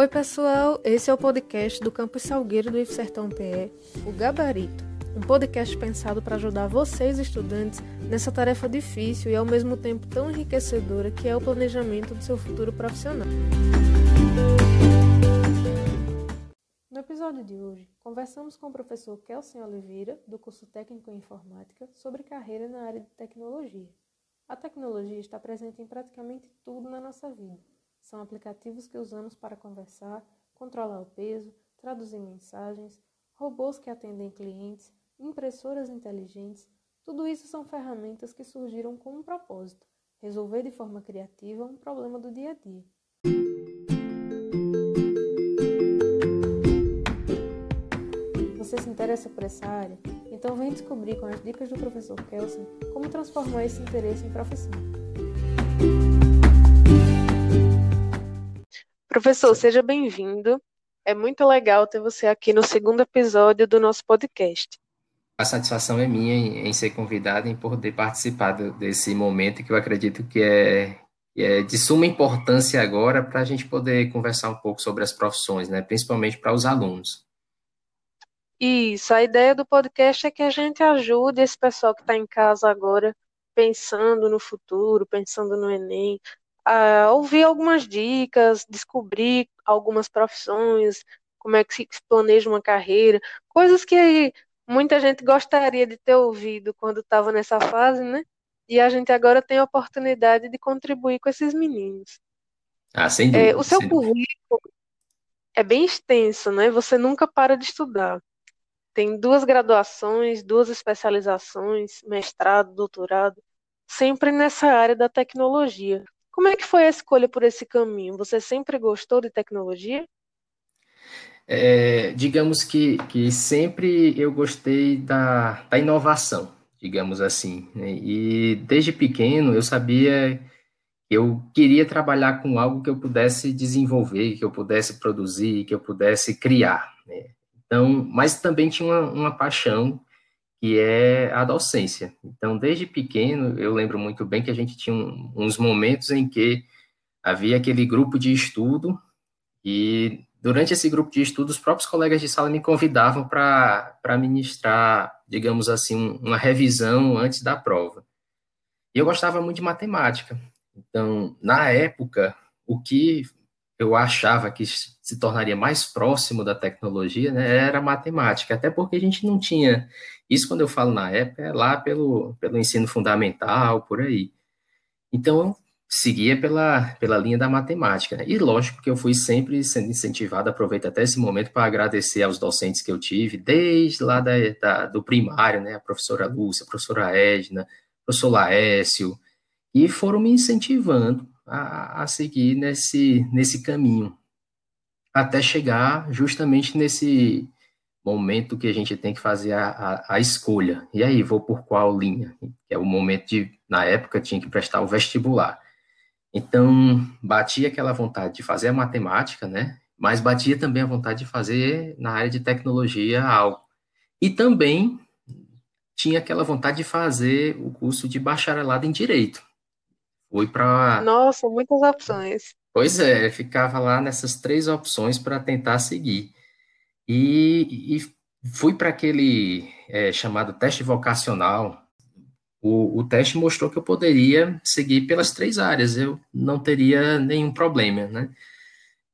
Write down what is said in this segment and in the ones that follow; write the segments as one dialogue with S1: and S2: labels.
S1: Oi, pessoal. Esse é o podcast do Campus Salgueiro do IF Sertão PE, o Gabarito. Um podcast pensado para ajudar vocês, estudantes, nessa tarefa difícil e ao mesmo tempo tão enriquecedora que é o planejamento do seu futuro profissional. No episódio de hoje, conversamos com o professor Kelsen Oliveira, do curso Técnico em Informática, sobre carreira na área de tecnologia. A tecnologia está presente em praticamente tudo na nossa vida são aplicativos que usamos para conversar, controlar o peso, traduzir mensagens, robôs que atendem clientes, impressoras inteligentes. Tudo isso são ferramentas que surgiram com um propósito: resolver de forma criativa um problema do dia a dia. Você se interessa por essa área? Então vem descobrir com as dicas do professor Kelsen como transformar esse interesse em profissão. Professor, seja bem-vindo. É muito legal ter você aqui no segundo episódio do nosso podcast.
S2: A satisfação é minha em, ser convidado em poder participar desse momento que eu acredito que é, que é de suma importância agora para a gente poder conversar um pouco sobre as profissões, né? principalmente para os alunos.
S1: Isso, a ideia do podcast é que a gente ajude esse pessoal que está em casa agora, pensando no futuro, pensando no Enem, uh, ouvir algumas dicas, descobrir algumas profissões, como é que se planeja uma carreira, coisas que muita gente gostaria de ter ouvido quando estava nessa fase, né? E a gente agora tem a oportunidade de contribuir com esses meninos.
S2: Ah, sem dúvida.
S1: É, o seu currículo é bem extenso, né? Você nunca para de estudar. Tem duas graduações, duas especializações, mestrado, doutorado, sempre nessa área da tecnologia. Como é que foi a escolha por esse caminho? Você sempre gostou de tecnologia?
S2: É, digamos que, que sempre eu gostei da, da inovação, digamos assim. Né? E desde pequeno eu sabia que eu queria trabalhar com algo que eu pudesse desenvolver, que eu pudesse produzir, que eu pudesse criar. Né? Então, mas também tinha uma, uma paixão que é a docência. Então, desde pequeno, eu lembro muito bem que a gente tinha um, uns momentos em que havia aquele grupo de estudo e durante esse grupo de estudo, os próprios colegas de sala me convidavam para ministrar, digamos assim, uma revisão antes da prova. E eu gostava muito de matemática. Então, na época, o que eu achava que se tornaria mais próximo da tecnologia né, era matemática, até porque a gente não tinha isso quando eu falo na época, é lá pelo, pelo ensino fundamental, por aí. Então, eu seguia pela, pela linha da matemática. Né? E lógico que eu fui sempre sendo incentivado, aproveito até esse momento para agradecer aos docentes que eu tive, desde lá da, da, do primário, né? A professora Lúcia, a professora Edna, o professor Laécio, e foram me incentivando a, a seguir nesse, nesse caminho, até chegar justamente nesse momento que a gente tem que fazer a, a, a, escolha. E aí, vou por qual linha? Que é o momento de, na época, tinha que prestar o vestibular. Então, batia aquela vontade de fazer a matemática, né? Mas batia também a vontade de fazer na área de tecnologia algo. E também tinha aquela vontade de fazer o curso de bacharelado em direito. Fui para.
S1: Nossa, muitas opções.
S2: Pois é, ficava lá nessas três opções para tentar seguir. E, e fui para aquele é, chamado teste vocacional. O, o teste mostrou que eu poderia seguir pelas três áreas, eu não teria nenhum problema, né?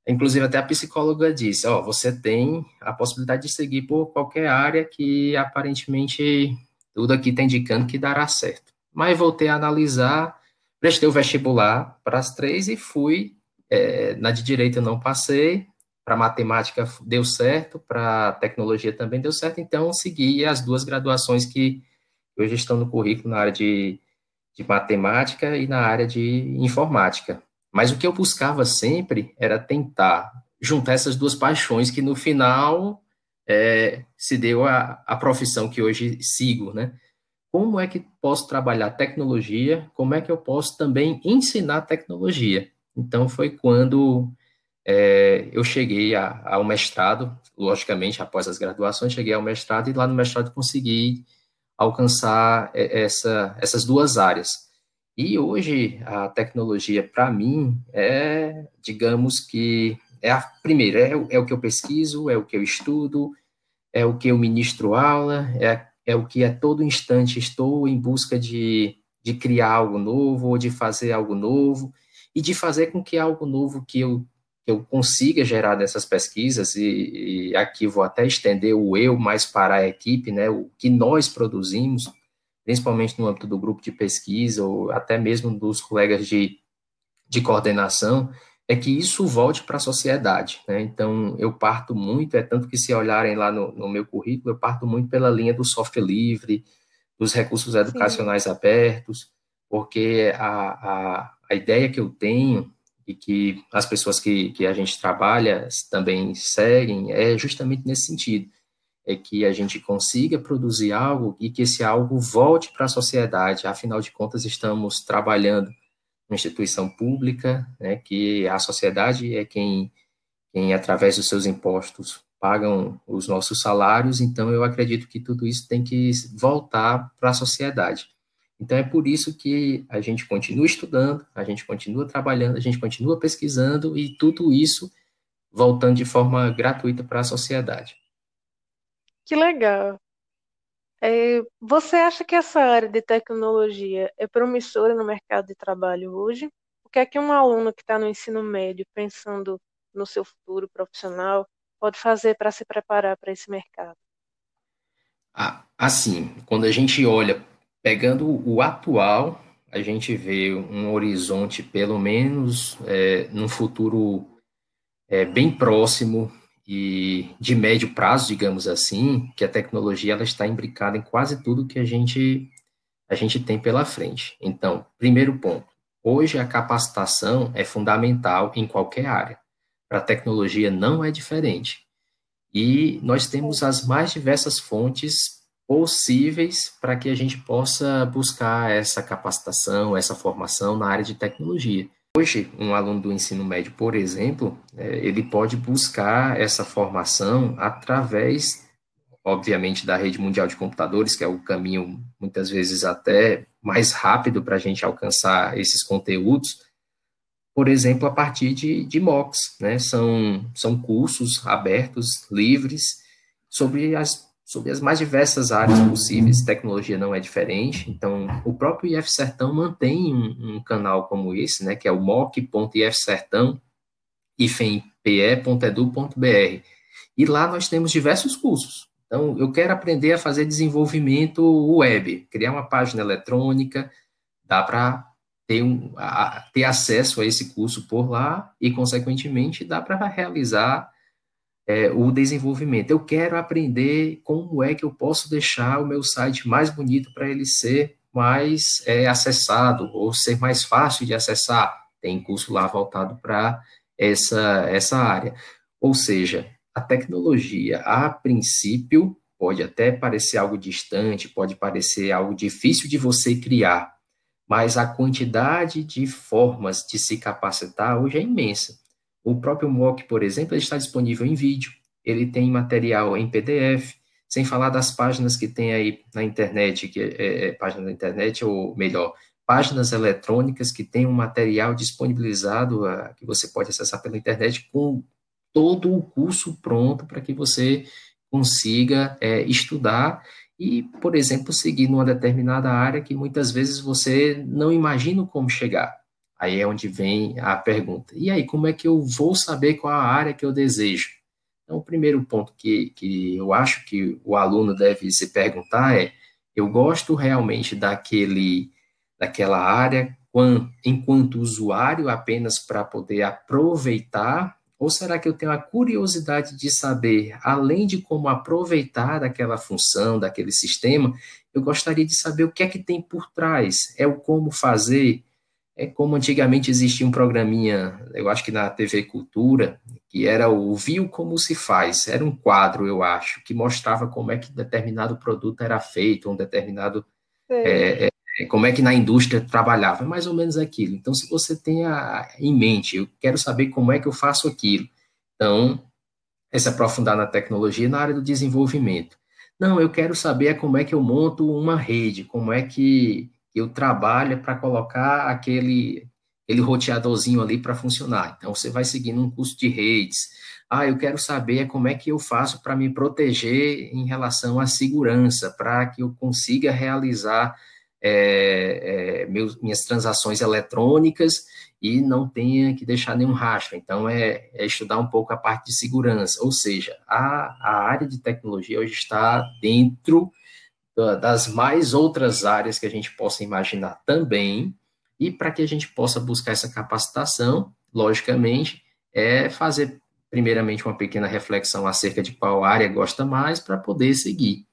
S2: Inclusive, até a psicóloga disse: Ó, oh, você tem a possibilidade de seguir por qualquer área que aparentemente tudo aqui está indicando que dará certo. Mas voltei a analisar, prestei o vestibular para as três e fui. É, na de direito eu não passei, para matemática deu certo, para tecnologia também deu certo, então segui as duas graduações que hoje estão no currículo na área de, de matemática e na área de informática. Mas o que eu buscava sempre era tentar juntar essas duas paixões que no final é, se deu a, a profissão que hoje sigo, né? Como é que posso trabalhar tecnologia? Como é que eu posso também ensinar tecnologia? Então foi quando é, eu cheguei a, ao mestrado, logicamente, após as graduações, cheguei ao mestrado e lá no mestrado consegui alcançar é, essa, essas duas áreas. E hoje a tecnologia, para mim, é, digamos que, É a primeira, é, é, o que eu pesquiso, é o que eu estudo, é o que eu ministro aula, é, é o que a todo instante estou em busca de, de criar algo novo ou de fazer algo novo e de fazer com que algo novo que eu, que eu consiga gerar dessas pesquisas, e, e aqui vou até estender o eu mais para a equipe, né, o que nós produzimos, principalmente no âmbito do grupo de pesquisa ou até mesmo dos colegas de, de coordenação, é que isso volte para a sociedade. Né? Então, eu parto muito, é tanto que se olharem lá no, no, meu currículo, eu parto muito pela linha do software livre, dos recursos educacionais Sim. abertos, porque a, a, a ideia que eu tenho e que as pessoas que, que a gente trabalha também seguem é justamente nesse sentido é que a gente consiga produzir algo e que esse algo volte para a sociedade. Afinal de contas, estamos trabalhando numa instituição pública, né, que a sociedade é quem, quem, através dos seus impostos, pagam os nossos salários, então eu acredito que tudo isso tem que voltar para a sociedade. Então é por isso que a gente continua estudando, a gente continua trabalhando, a gente continua pesquisando e tudo isso voltando de forma gratuita para a sociedade.
S1: Que legal. É, você acha que essa área de tecnologia é promissora no mercado de trabalho hoje? O que é que um aluno que está no ensino médio, pensando no seu futuro profissional, pode fazer para se preparar para esse mercado?
S2: Assim, quando a gente olha, pegando o atual, a gente vê um horizonte, pelo menos, é, num futuro é, bem próximo, e de médio prazo, digamos assim, que a tecnologia ela está imbricada em quase tudo que a gente a gente tem pela frente. Então, primeiro ponto, hoje a capacitação é fundamental em qualquer área. Para a tecnologia não é diferente. E nós temos as mais diversas fontes possíveis para que a gente possa buscar essa capacitação, essa formação na área de tecnologia. Hoje, um aluno do ensino médio, por exemplo, é, ele pode buscar essa formação através, obviamente, da rede mundial de computadores, que é o caminho, muitas vezes, até mais rápido para a gente alcançar esses conteúdos, por exemplo, a partir de, de MOOCs, né? São, são cursos abertos, livres, sobre as sobre as mais diversas áreas possíveis, tecnologia não é diferente, então o próprio IF Sertão mantém um, um canal como esse, né, que é o moc.ifsertão, ifempe.edu.br, e lá nós temos diversos cursos, então eu quero aprender a fazer desenvolvimento web, criar uma página eletrônica, dá para ter, um, ter acesso a esse curso por lá, e consequentemente dá para realizar é, o desenvolvimento. Eu quero aprender como é que eu posso deixar o meu site mais bonito para ele ser mais é, acessado ou ser mais fácil de acessar. Tem curso lá voltado para essa, essa área. Ou seja, a tecnologia, a princípio, pode até parecer algo distante, pode parecer algo difícil de você criar, mas a quantidade de formas de se capacitar hoje é imensa. O próprio MOOC, por exemplo, está disponível em vídeo, ele tem material em PDF, sem falar das páginas que tem aí na internet, que é, é página da internet, ou melhor, páginas eletrônicas que tem um material disponibilizado uh, que você pode acessar pela internet com todo o curso pronto para que você consiga é, estudar e, por exemplo, seguir numa determinada área que muitas vezes você não imagina como chegar. Aí é onde vem a pergunta. E aí, como é que eu vou saber qual a área que eu desejo? Então, o primeiro ponto que, que eu acho que o aluno deve se perguntar é: eu gosto realmente daquele, daquela área enquanto usuário apenas para poder aproveitar? Ou será que eu tenho a curiosidade de saber, além de como aproveitar daquela função, daquele sistema, eu gostaria de saber o que é que tem por trás? É o como fazer? É como antigamente existia um programinha, eu acho que na TV Cultura, que era o Viu Como Se Faz. Era um quadro, eu acho, que mostrava como é que determinado produto era feito, um determinado. É, é, como é que na indústria trabalhava. É mais ou menos aquilo. Então, se você tem a, em mente, eu quero saber como é que eu faço aquilo. Então, é se aprofundar na tecnologia na área do desenvolvimento. Não, eu quero saber como é que eu monto uma rede, como é que eu trabalho para colocar aquele, aquele roteadorzinho ali para funcionar. Então, você vai seguindo um curso de redes. Ah, eu quero saber como é que eu faço para me proteger em relação à segurança, para que eu consiga realizar é, é, meus, minhas transações eletrônicas e não tenha que deixar nenhum rastro. Então, é, é estudar um pouco a parte de segurança. Ou seja, a, a área de tecnologia hoje está dentro das mais outras áreas que a gente possa imaginar também, e para que a gente possa buscar essa capacitação, logicamente, é fazer primeiramente uma pequena reflexão acerca de qual área gosta mais para poder seguir.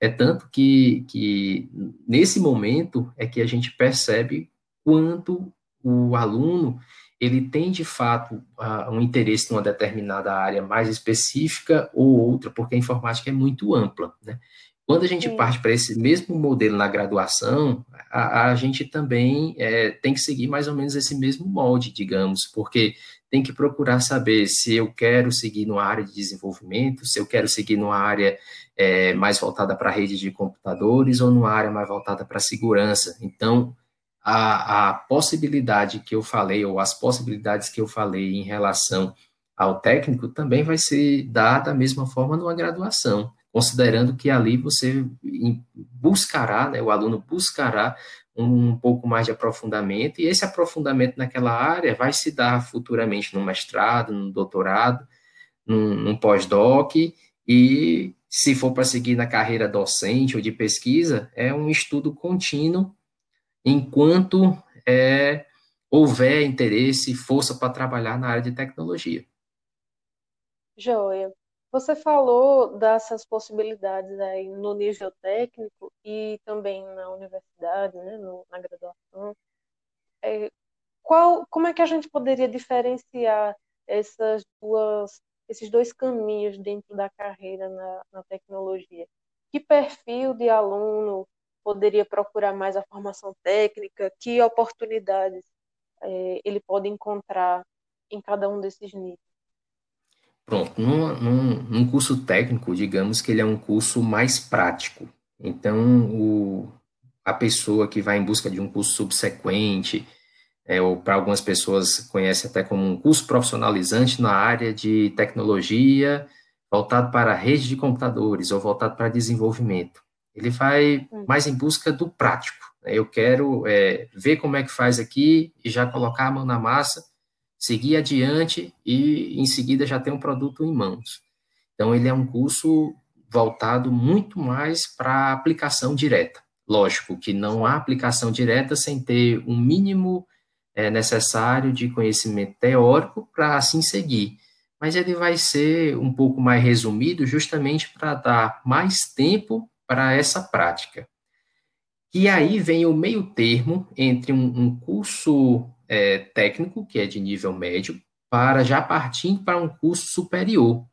S2: É tanto que, que nesse momento é que a gente percebe quanto o aluno ele tem de fato um interesse numa determinada área mais específica ou outra, porque a informática é muito ampla, né? Quando a gente Sim. parte para esse mesmo modelo na graduação, a, a gente também é, tem que seguir mais ou menos esse mesmo molde, digamos, porque tem que procurar saber se eu quero seguir numa área de desenvolvimento, se eu quero seguir numa área é, mais voltada para a rede de computadores ou numa área mais voltada para a segurança. Então, a, a possibilidade que eu falei, ou as possibilidades que eu falei em relação ao técnico, também vai ser dada da mesma forma numa graduação considerando que ali você buscará, né, o aluno buscará um pouco mais de aprofundamento, e esse aprofundamento naquela área vai se dar futuramente no mestrado, no doutorado, num, num pós-doc, e se for para seguir na carreira docente ou de pesquisa, é um estudo contínuo, enquanto é, houver interesse e força para trabalhar na área de tecnologia.
S1: Joia. Você falou dessas possibilidades aí no nível técnico e também na universidade, né, no, na graduação. É, qual, como é que a gente poderia diferenciar essas duas, esses dois caminhos dentro da carreira na, na tecnologia? Que perfil de aluno poderia procurar mais a formação técnica? Que oportunidades é, ele pode encontrar em cada um desses níveis?
S2: Pronto, num, num, num, curso técnico, digamos que ele é um curso mais prático. Então, o, a pessoa que vai em busca de um curso subsequente, é, ou para algumas pessoas conhece até como um curso profissionalizante na área de tecnologia, voltado para a rede de computadores ou voltado para desenvolvimento. Ele vai hum. mais em busca do prático. Eu quero é, ver como é que faz aqui e já colocar a mão na massa seguir adiante e em seguida já ter um produto em mãos. Então, ele é um curso voltado muito mais para aplicação direta. Lógico que não há aplicação direta sem ter um mínimo é, necessário de conhecimento teórico para assim seguir. Mas ele vai ser um pouco mais resumido justamente para dar mais tempo para essa prática. E aí vem o meio termo entre um, um curso é, técnico, que é de nível médio, para já partir para um curso superior.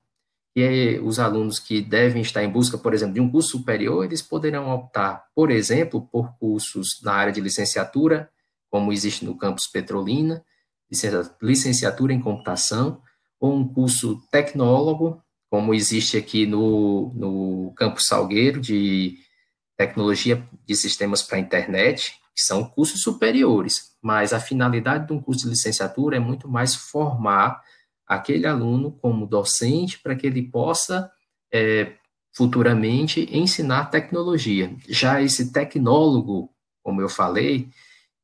S2: E aí, os alunos que devem estar em busca, por exemplo, de um curso superior, eles poderão optar, por exemplo, por cursos na área de licenciatura, como existe no campus Petrolina, licenciatura em computação, ou um curso tecnólogo, como existe aqui no, no campus Salgueiro, de tecnologia de sistemas para a internet, que são cursos superiores, mas a finalidade de um curso de licenciatura é muito mais formar aquele aluno como docente para que ele possa é, futuramente ensinar tecnologia. Já esse tecnólogo, como eu falei,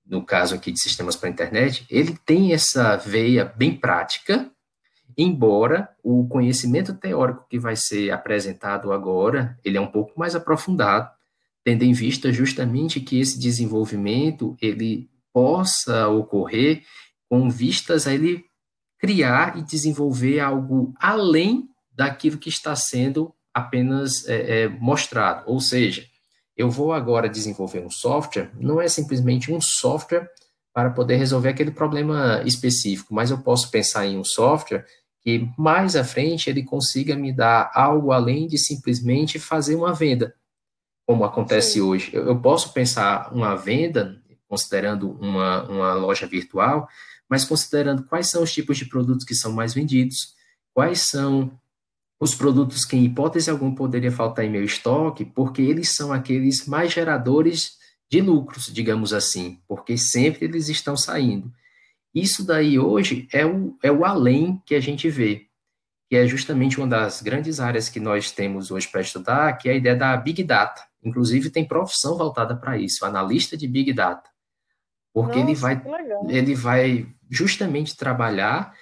S2: no caso aqui de sistemas para a internet, ele tem essa veia bem prática, embora o conhecimento teórico que vai ser apresentado agora, ele é um pouco mais aprofundado, tendo em vista justamente que esse desenvolvimento ele possa ocorrer com vistas a ele criar e desenvolver algo além daquilo que está sendo apenas é, é, mostrado. Ou seja, eu vou agora desenvolver um software, não é simplesmente um software para poder resolver aquele problema específico, mas eu posso pensar em um software que mais à frente ele consiga me dar algo além de simplesmente fazer uma venda como acontece Sim. hoje. Eu, eu, posso pensar uma venda, considerando uma, uma loja virtual, mas considerando quais são os tipos de produtos que são mais vendidos, quais são os produtos que, em hipótese alguma, poderia faltar em meu estoque, porque eles são aqueles mais geradores de lucros, digamos assim, porque sempre eles estão saindo. Isso daí hoje é o, é o além que a gente vê, que é justamente uma das grandes áreas que nós temos hoje para estudar, que é a ideia da Big Data. Inclusive, tem profissão voltada para isso, analista de Big Data. Porque Nossa, ele, vai, ele vai justamente trabalhar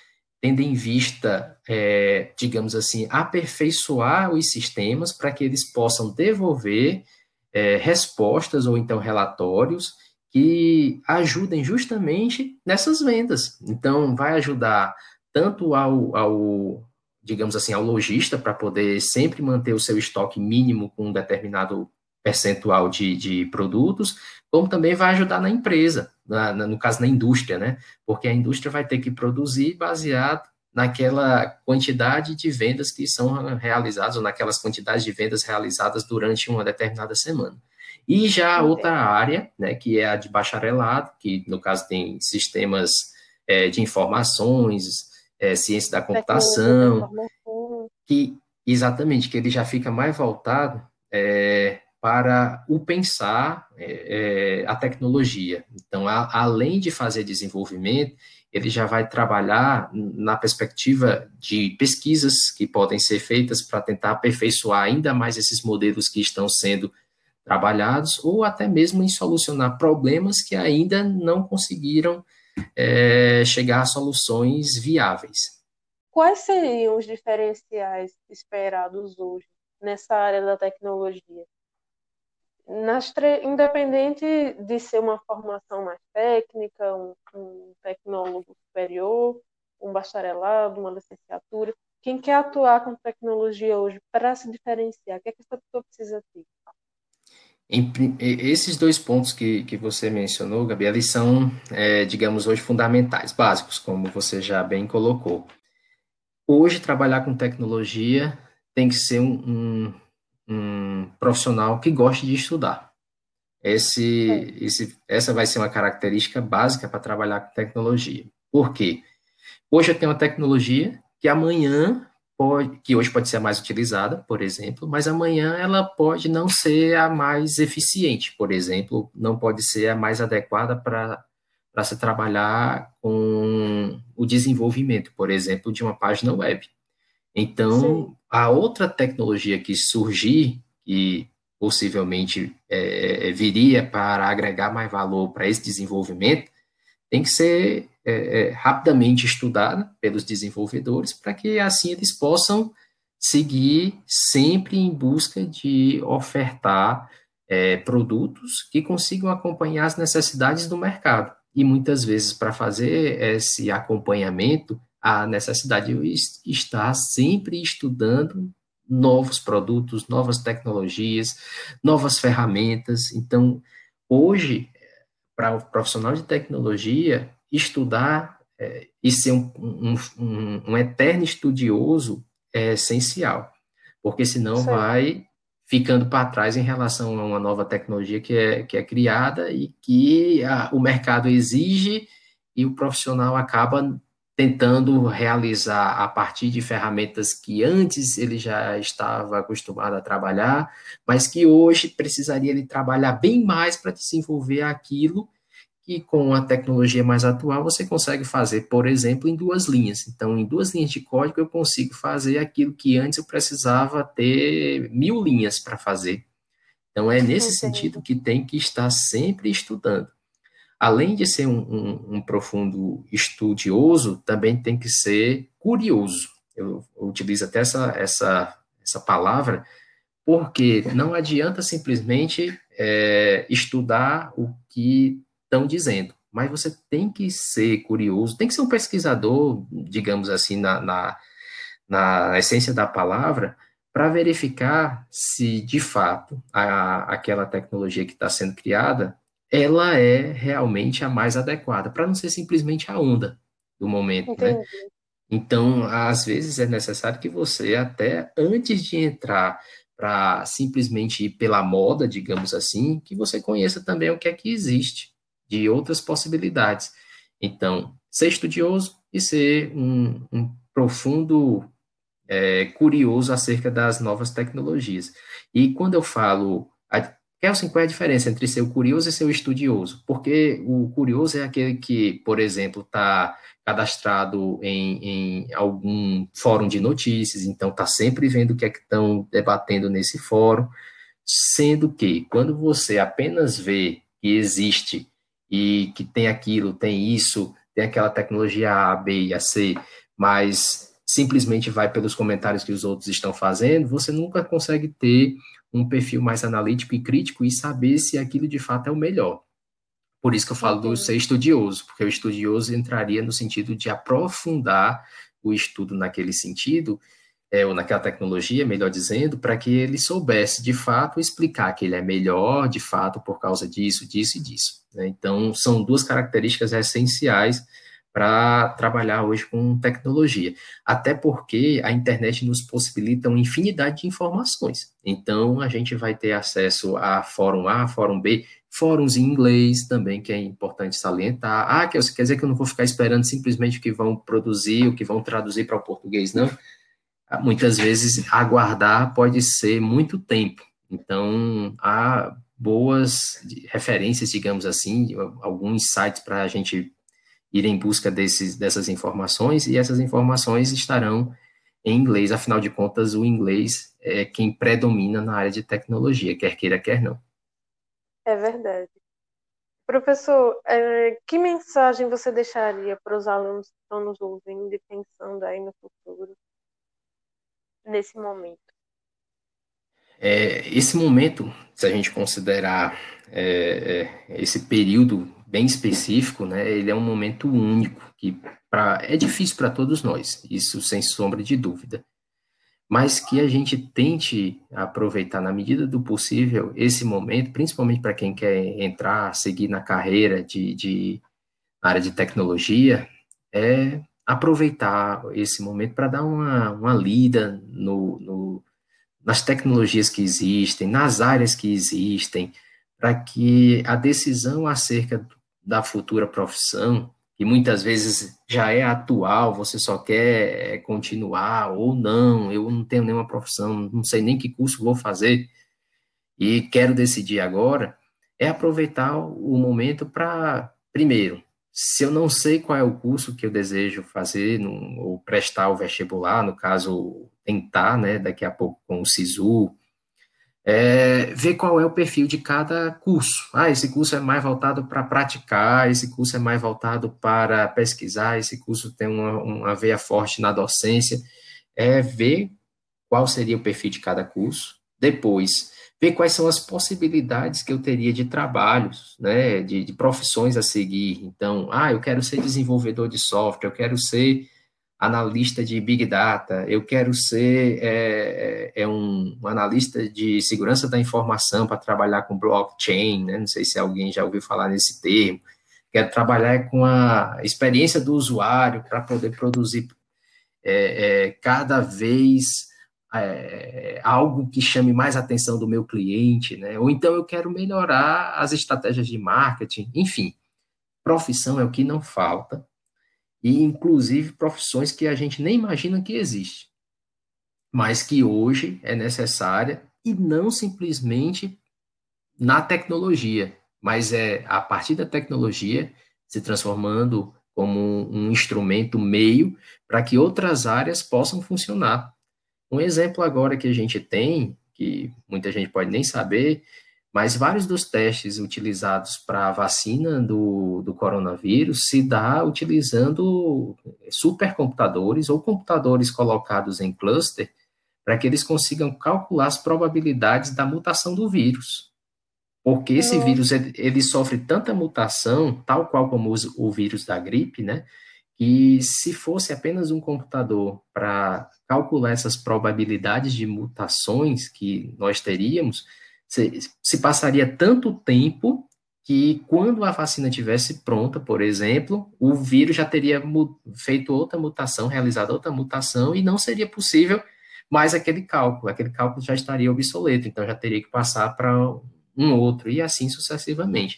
S2: tendo em vista, é, digamos assim, aperfeiçoar os sistemas para que eles possam devolver é, respostas ou então relatórios que ajudem justamente nessas vendas. Então, vai ajudar tanto ao, ao digamos assim, ao lojista para poder sempre manter o seu estoque mínimo com um determinado percentual de, de produtos, como também vai ajudar na empresa, na, na, no caso na indústria, né? Porque a indústria vai ter que produzir baseado naquela quantidade de vendas que são realizadas, ou naquelas quantidades de vendas realizadas durante uma determinada semana. E já a outra área, né, que é a de bacharelado, que no caso tem sistemas é, de informações, é, ciência da computação, que exatamente, que ele já fica mais voltado é, para o pensar é, é, a tecnologia. Então, a, além de fazer desenvolvimento, ele já vai trabalhar na perspectiva de pesquisas que podem ser feitas para tentar aperfeiçoar ainda mais esses modelos que estão sendo trabalhados, ou até mesmo em solucionar problemas que ainda não conseguiram é, chegar a soluções viáveis.
S1: Quais seriam os diferenciais esperados hoje nessa área da tecnologia? Nas independente de ser uma formação mais técnica, um, um tecnólogo superior, um bacharelado, uma licenciatura, quem quer atuar com tecnologia hoje para se diferenciar, o que, é que essa pessoa precisa ter?
S2: Em, esses dois pontos que, que você mencionou, Gabi, eles são, é, digamos, hoje fundamentais, básicos, como você já bem colocou. Hoje, trabalhar com tecnologia tem que ser um, um um profissional que goste de estudar. Esse, é. esse, essa vai ser uma característica básica para trabalhar com tecnologia. Por quê? Hoje eu tenho uma tecnologia que amanhã pode, que hoje pode ser a mais utilizada, por exemplo, mas amanhã ela pode não ser a mais eficiente, por exemplo, não pode ser a mais adequada para para se trabalhar com o desenvolvimento, por exemplo, de uma página web. Então, Sim. a outra tecnologia que surgir, e possivelmente é, é, viria para agregar mais valor para esse desenvolvimento, tem que ser é, é, rapidamente estudada pelos desenvolvedores para que assim eles possam seguir sempre em busca de ofertar é, produtos que consigam acompanhar as necessidades do mercado. E muitas vezes, para fazer esse acompanhamento, a necessidade de estar sempre estudando novos produtos, novas tecnologias, novas ferramentas. Então, hoje, para o profissional de tecnologia, estudar é, e ser um, um, um, um, eterno estudioso é essencial, porque senão Sim. vai ficando para trás em relação a uma nova tecnologia que é, que é criada e que a, o mercado exige e o profissional acaba tentando realizar a partir de ferramentas que antes ele já estava acostumado a trabalhar, mas que hoje precisaria ele trabalhar bem mais para desenvolver aquilo que com a tecnologia mais atual você consegue fazer, por exemplo, em duas linhas. Então, em duas linhas de código eu consigo fazer aquilo que antes eu precisava ter mil linhas para fazer. Então, é nesse Entendi. sentido que tem que estar sempre estudando além de ser um, um, um, profundo estudioso, também tem que ser curioso. Eu, eu utilizo até essa, essa, essa palavra, porque não adianta simplesmente é, estudar o que estão dizendo, mas você tem que ser curioso, tem que ser um pesquisador, digamos assim, na, na, na essência da palavra, para verificar se de fato a, aquela tecnologia que está sendo criada ela é realmente a mais adequada, para não ser simplesmente a onda do momento, né? Então, às vezes é necessário que você, até antes de entrar para simplesmente ir pela moda, digamos assim, que você conheça também o que é que existe de outras possibilidades. Então, ser estudioso e ser um, um profundo é, curioso acerca das novas tecnologias. E quando eu falo Kelsen, qual é a diferença entre ser o curioso e ser o estudioso? Porque o curioso é aquele que, por exemplo, está cadastrado em, em, algum fórum de notícias, então está sempre vendo o que é que estão debatendo nesse fórum, sendo que quando você apenas vê que existe e que tem aquilo, tem isso, tem aquela tecnologia A, B e a C, mas simplesmente vai pelos comentários que os outros estão fazendo, você nunca consegue ter um perfil mais analítico e crítico e saber se aquilo de fato é o melhor. Por isso que eu falo do ser estudioso, porque o estudioso entraria no sentido de aprofundar o estudo naquele sentido, é, ou naquela tecnologia, melhor dizendo, para que ele soubesse de fato explicar que ele é melhor, de fato, por causa disso, disso e disso. Né? Então, são duas características essenciais para trabalhar hoje com tecnologia. Até porque a internet nos possibilita uma infinidade de informações. Então, a gente vai ter acesso a fórum A, fórum B, fóruns em inglês também, que é importante salientar. Ah, que quer dizer que eu não vou ficar esperando simplesmente que vão produzir, o que vão traduzir para o português, não. Muitas vezes, aguardar pode ser muito tempo. Então, há boas referências, digamos assim, alguns sites para a gente ir em busca desses, dessas informações, e essas informações estarão em inglês, afinal de contas, o inglês é quem predomina na área de tecnologia, quer queira, quer não.
S1: É verdade. Professor, é, que mensagem você deixaria para os alunos que estão nos ouvindo e pensando aí no futuro, nesse momento?
S2: É, esse momento, se a gente considerar é, é, esse período bem específico, né, ele é um momento único, que pra, é difícil para todos nós, isso sem sombra de dúvida. Mas que a gente tente aproveitar na medida do possível esse momento, principalmente para quem quer entrar, seguir na carreira de, de área de tecnologia, é aproveitar esse momento para dar uma, uma lida no, no, nas tecnologias que existem, nas áreas que existem, para que a decisão acerca da futura profissão, que muitas vezes já é atual, você só quer é, continuar ou não, eu não tenho nenhuma profissão, não sei nem que curso vou fazer e quero decidir agora, é aproveitar o momento para, primeiro, se eu não sei qual é o curso que eu desejo fazer, no, ou prestar o vestibular, no caso, tentar, né, daqui a pouco com o SISU, é, ver qual é o perfil de cada curso. Ah, esse curso é mais voltado para praticar, esse curso é mais voltado para pesquisar, esse curso tem uma, uma veia forte na docência. É ver qual seria o perfil de cada curso. Depois, ver quais são as possibilidades que eu teria de trabalhos, né, de, de profissões a seguir. Então, ah, eu quero ser desenvolvedor de software, eu quero ser analista de Big Data, eu quero ser é, é, é um, analista de segurança da informação para trabalhar com blockchain, né? não sei se alguém já ouviu falar nesse termo, quero trabalhar com a experiência do usuário para poder produzir é, é cada vez é, algo que chame mais atenção do meu cliente, né? ou então eu quero melhorar as estratégias de marketing, enfim, profissão é o que não falta, e inclusive profissões que a gente nem imagina que existe, mas que hoje é necessária e não simplesmente na tecnologia, mas é a partir da tecnologia se transformando como um instrumento meio para que outras áreas possam funcionar. Um exemplo agora que a gente tem, que muita gente pode nem saber, mas vários dos testes utilizados para a vacina do, do coronavírus se dá utilizando supercomputadores ou computadores colocados em cluster para que eles consigam calcular as probabilidades da mutação do vírus. Porque esse vírus ele, ele, sofre tanta mutação, tal qual como o vírus da gripe, né? Que se fosse apenas um computador para calcular essas probabilidades de mutações que nós teríamos, se, se passaria tanto tempo que quando a vacina tivesse pronta, por exemplo, o vírus já teria feito outra mutação, realizado outra mutação, e não seria possível mais aquele cálculo. Aquele cálculo já estaria obsoleto, então já teria que passar para um outro, e assim sucessivamente.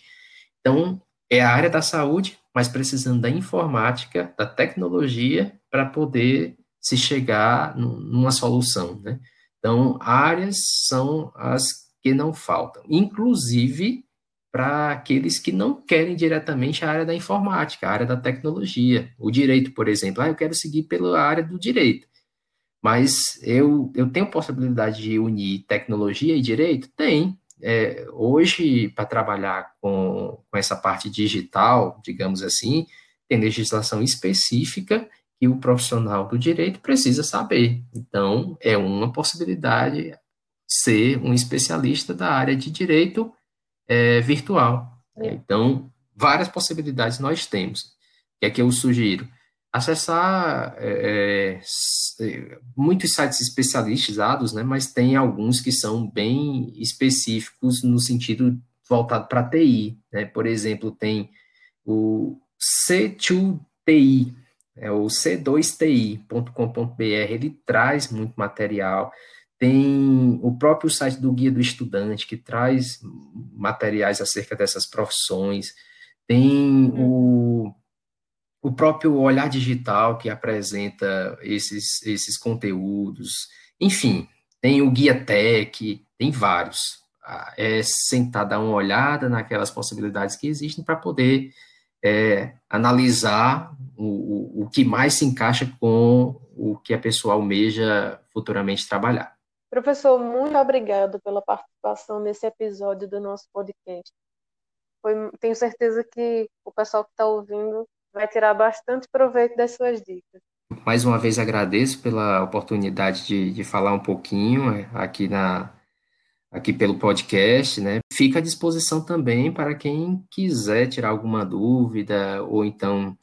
S2: Então, é a área da saúde, mas precisando da informática, da tecnologia, para poder se chegar numa solução, né? Então, áreas são as que não faltam, inclusive para aqueles que não querem diretamente a área da informática, a área da tecnologia. O direito, por exemplo, ah, eu quero seguir pela área do direito. Mas eu, eu tenho possibilidade de unir tecnologia e direito? Tem. É, hoje, para trabalhar com, com essa parte digital, digamos assim, tem legislação específica que o profissional do direito precisa saber. Então, é uma possibilidade ser um especialista da área de direito é, virtual. É. Então, várias possibilidades nós temos. O que é que eu sugiro? Acessar é, é, muitos sites especializados, né, mas tem alguns que são bem específicos no sentido voltado para TI. Né? Por exemplo, tem o C2TI, é o c2ti.com.br, ele traz muito material. Tem o próprio site do Guia do Estudante, que traz materiais acerca dessas profissões. Tem o, o próprio Olhar Digital, que apresenta esses, esses conteúdos. Enfim, tem o Guia Tech, tem vários. Ah, é sentar, dar uma olhada naquelas possibilidades que existem para poder é, analisar o, o, o que mais se encaixa com o que a pessoa almeja futuramente trabalhar.
S1: Professor, muito obrigado pela participação nesse episódio do nosso podcast. Foi, tenho certeza que o pessoal que está ouvindo vai tirar bastante proveito das suas dicas.
S2: Mais uma vez agradeço pela oportunidade de, de falar um pouquinho é, aqui, na, aqui pelo podcast, né? Fica à disposição também para quem quiser tirar alguma dúvida ou então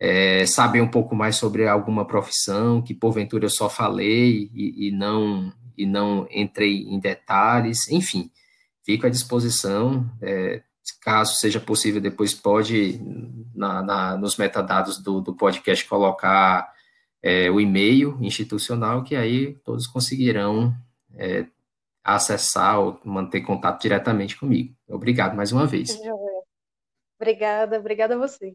S2: é, saber um pouco mais sobre alguma profissão que porventura eu só falei e, e não e não entrei em detalhes, enfim, fico à disposição, é, caso seja possível, depois pode, na, na, nos metadados do, do podcast, colocar é, o e-mail institucional, que aí todos conseguirão é, acessar ou manter contato diretamente comigo. Obrigado mais uma vez.
S1: Obrigada, obrigada a você.